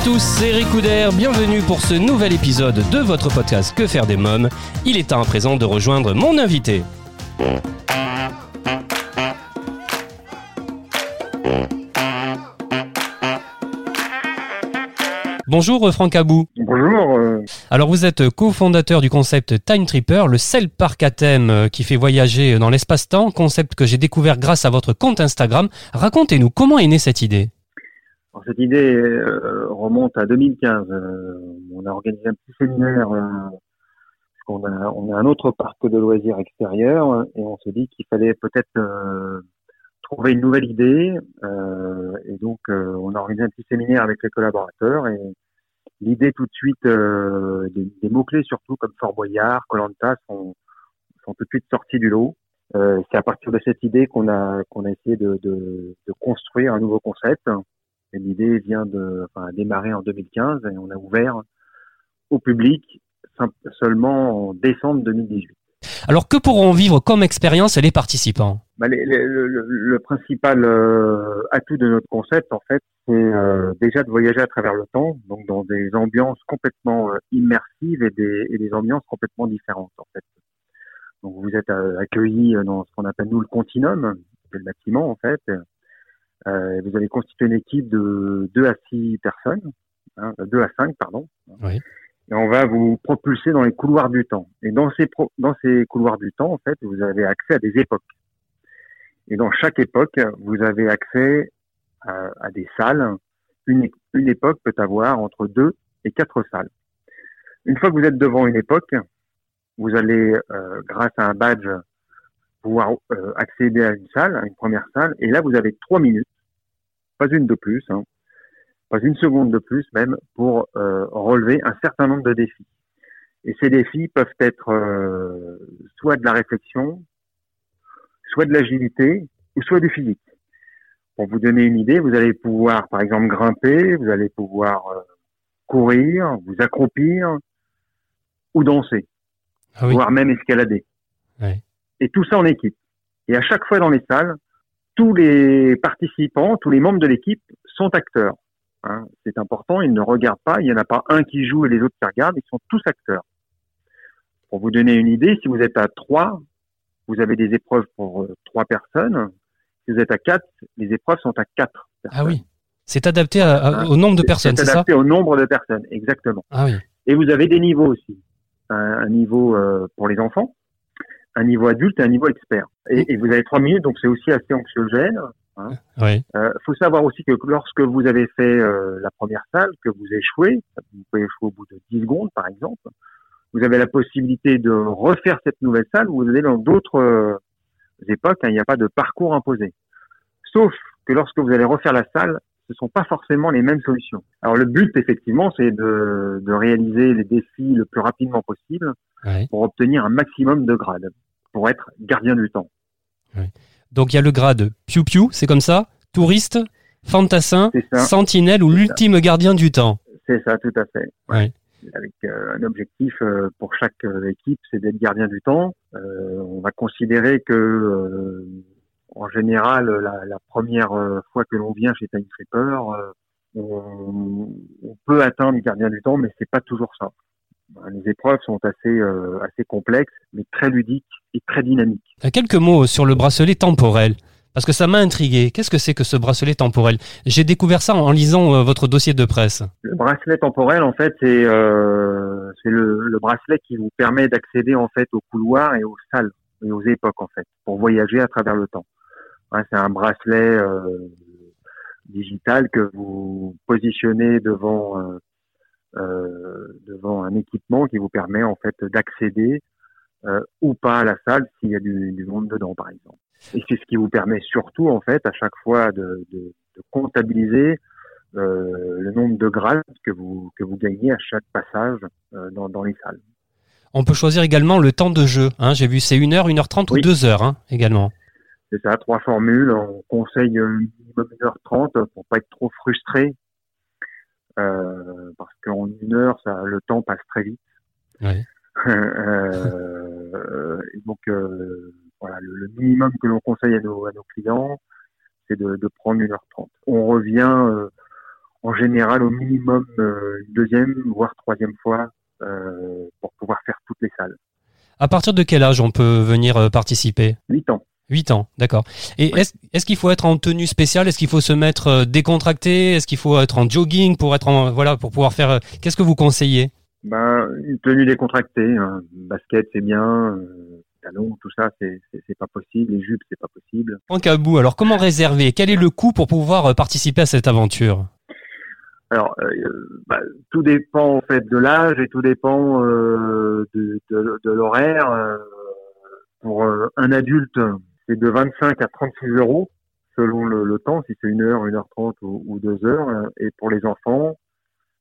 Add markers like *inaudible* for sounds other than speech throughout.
À tous, c'est Eric Couder, bienvenue pour ce nouvel épisode de votre podcast Que faire des mômes. Il est temps à présent de rejoindre mon invité. Bonjour euh, Franck Abou. Bonjour, euh, Alors vous êtes cofondateur du concept Time Tripper, le seul parc à thème euh, qui fait voyager dans l'espace-temps, concept que j'ai découvert grâce à votre compte Instagram. Racontez-nous comment est née cette idée? Alors, cette idée euh, remonte à 2015. Euh, on a organisé un petit séminaire euh, qu'on a, on a un autre parc de loisirs extérieur et on s'est dit qu'il fallait peut-être euh, trouver une nouvelle idée. euh, et donc euh, on a organisé un petit séminaire avec les collaborateurs et l'idée tout de suite des, des mots-clés surtout comme Fort Boyard, Colanta sont, sont tout de suite sortis du lot. Euh, c'est à partir de cette idée qu'on a qu'on a essayé de, de, de construire un nouveau concept. Et l'idée vient de enfin, démarré en 2015 et on a ouvert au public seulement en décembre 2018. Alors que pourront vivre comme expérience les participants? Bah, les- les- le, le- le principal euh, atout de notre concept, en fait, c'est euh, déjà de voyager à travers le temps, donc dans des ambiances complètement euh, immersives et des, et des ambiances complètement différentes, en fait. Donc vous êtes accueillis dans ce qu'on appelle nous le continuum, c'est le bâtiment, en fait. Euh, vous allez constituer une équipe de 2 à 6 personnes, hein, 2 à 5, pardon. Oui. Et on va vous propulser dans les couloirs du temps. Et dans ces, pro- dans ces couloirs du temps, en fait, vous avez accès à des époques. Et dans chaque époque, vous avez accès à, à des salles. Une, une époque peut avoir entre deux et quatre salles. Une fois que vous êtes devant une époque, vous allez, euh, grâce à un badge, pouvoir euh, accéder à une salle, à une première salle. Et là, vous avez trois minutes, pas une de plus, hein, pas une seconde de plus même, pour euh, relever un certain nombre de défis. Et ces défis peuvent être euh, soit de la réflexion, soit de l'agilité ou soit du physique. Pour vous donner une idée, vous allez pouvoir, par exemple, grimper, vous allez pouvoir courir, vous accroupir ou danser, Ah oui. voire même escalader. Ouais. Et tout ça en équipe. Et à chaque fois dans les salles, tous les participants, tous les membres de l'équipe sont acteurs. hein. C'est important, ils ne regardent pas, il n'y en a pas un qui joue et les autres qui regardent, ils sont tous acteurs. Pour vous donner une idée, si vous êtes à trois, vous avez des épreuves pour euh, trois personnes. Si vous êtes à quatre, les épreuves sont à quatre. Ah oui. C'est adapté à- à- au nombre de personnes, c'est C'est ça adapté au nombre de personnes, exactement. Ah oui. Et vous avez des niveaux aussi. Un, un niveau euh, pour les enfants, un niveau adulte et un niveau expert. Et, et vous avez trois minutes, donc c'est aussi assez anxiogène. Oui. Euh, faut savoir aussi que lorsque vous avez fait euh, la première salle, que vous échouez, vous pouvez échouer au bout de 10 secondes par exemple, vous avez la possibilité de refaire cette nouvelle salle vous allez dans d'autres euh, époques, hein, il n'y a pas de parcours imposé. Sauf que lorsque vous allez refaire la salle, ce sont pas forcément les mêmes solutions. Alors le but effectivement, c'est de, de réaliser les défis le plus rapidement possible Ouais. pour obtenir un maximum de grades, pour être gardien du temps. Donc il y a le grade Piu Piu, c'est comme ça Touriste, fantassin, sentinelle ou l'ultime gardien du temps C'est ça, tout à fait. Ouais. Avec euh, un objectif euh, pour chaque euh, équipe, c'est d'être gardien du temps. On va considérer que, en général, la, la première fois que l'on vient chez Time Tripper, on, on peut atteindre gardien du temps, mais c'est pas toujours ça. Les épreuves sont assez euh, assez complexes, mais très ludiques et très dynamiques. Euh, Quelques mots sur le bracelet temporel. Parce que ça m'a intrigué. Qu'est-ce que c'est que ce bracelet temporel? J'ai découvert ça en lisant euh, votre dossier de presse. Le bracelet temporel, en fait, c'est euh, le, le bracelet qui vous permet d'accéder en fait aux couloirs et aux salles et aux époques en fait pour voyager à travers le temps. Ouais, c'est un bracelet euh, digital que vous positionnez devant devant un équipement qui vous permet en fait d'accéder euh, ou pas à la salle s'il y a du, du monde dedans, par exemple. Et c'est ce qui vous permet surtout en fait à chaque fois de, de, de comptabiliser euh, le nombre de grades que vous que vous gagnez à chaque passage euh, dans, dans les salles. On peut choisir également le temps de jeu. Hein. J'ai vu c'est 1 heure, 1h30 Oui. ou 2 heures hein, également. C'est ça, trois formules. On conseille euh, minimum 1h30 pour pas être trop frustré. Euh, parce qu'en une heure, ça, le temps passe très vite. Ouais. *laughs* Euh, et donc, euh, voilà, le, le minimum que l'on conseille à nos, à nos clients, c'est de, de prendre 1h30. On revient en général au minimum une deuxième, voire troisième fois pour pouvoir faire toutes les salles. À partir de quel âge on peut venir participer? 8 ans. 8 ans, d'accord. Et est-ce qu'il faut être en tenue spéciale? Est-ce qu'il faut se mettre euh, décontracté? Est-ce qu'il faut être en jogging pour être en voilà pour pouvoir faire euh, Qu'est-ce que vous conseillez? Ben, une tenue décontractée, hein. basket c'est bien, euh, talons, tout ça c'est pas possible, les jupes c'est pas possible. Franck Abou, alors comment réserver? Quel est le coût pour pouvoir euh, participer à cette aventure? Alors, euh, bah, tout dépend en fait de l'âge et tout dépend euh, de, de, de l'horaire. euh, pour euh, un adulte, c'est de 25 à 36 euros selon le, temps, si c'est une heure, une heure trente ou, deux heures. hein. Et pour les enfants,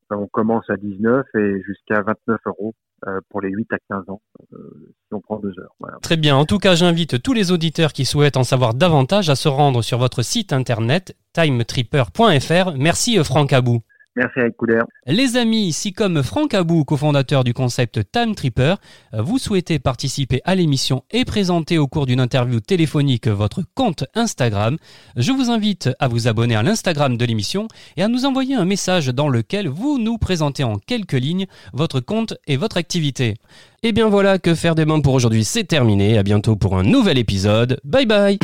ben, on commence à 19 et jusqu'à 29 euros euh, pour les 8 à 15 ans, euh, si on prend deux heures. Très bien. En tout cas, j'invite tous les auditeurs qui souhaitent en savoir davantage à se rendre sur votre site internet timetripper.fr. Merci euh, Franck Abou. Merci avec Couder. Les amis, si comme Franck Abou, cofondateur du concept Time Tripper, euh, vous souhaitez participer à l'émission et présenter au cours d'une interview téléphonique votre compte Instagram, je vous invite à vous abonner à l'Instagram de l'émission et à nous envoyer un message dans lequel vous nous présentez en quelques lignes votre compte et votre activité. Et bien voilà, que faire des membres pour aujourd'hui, c'est terminé. À bientôt pour un nouvel épisode. Bye bye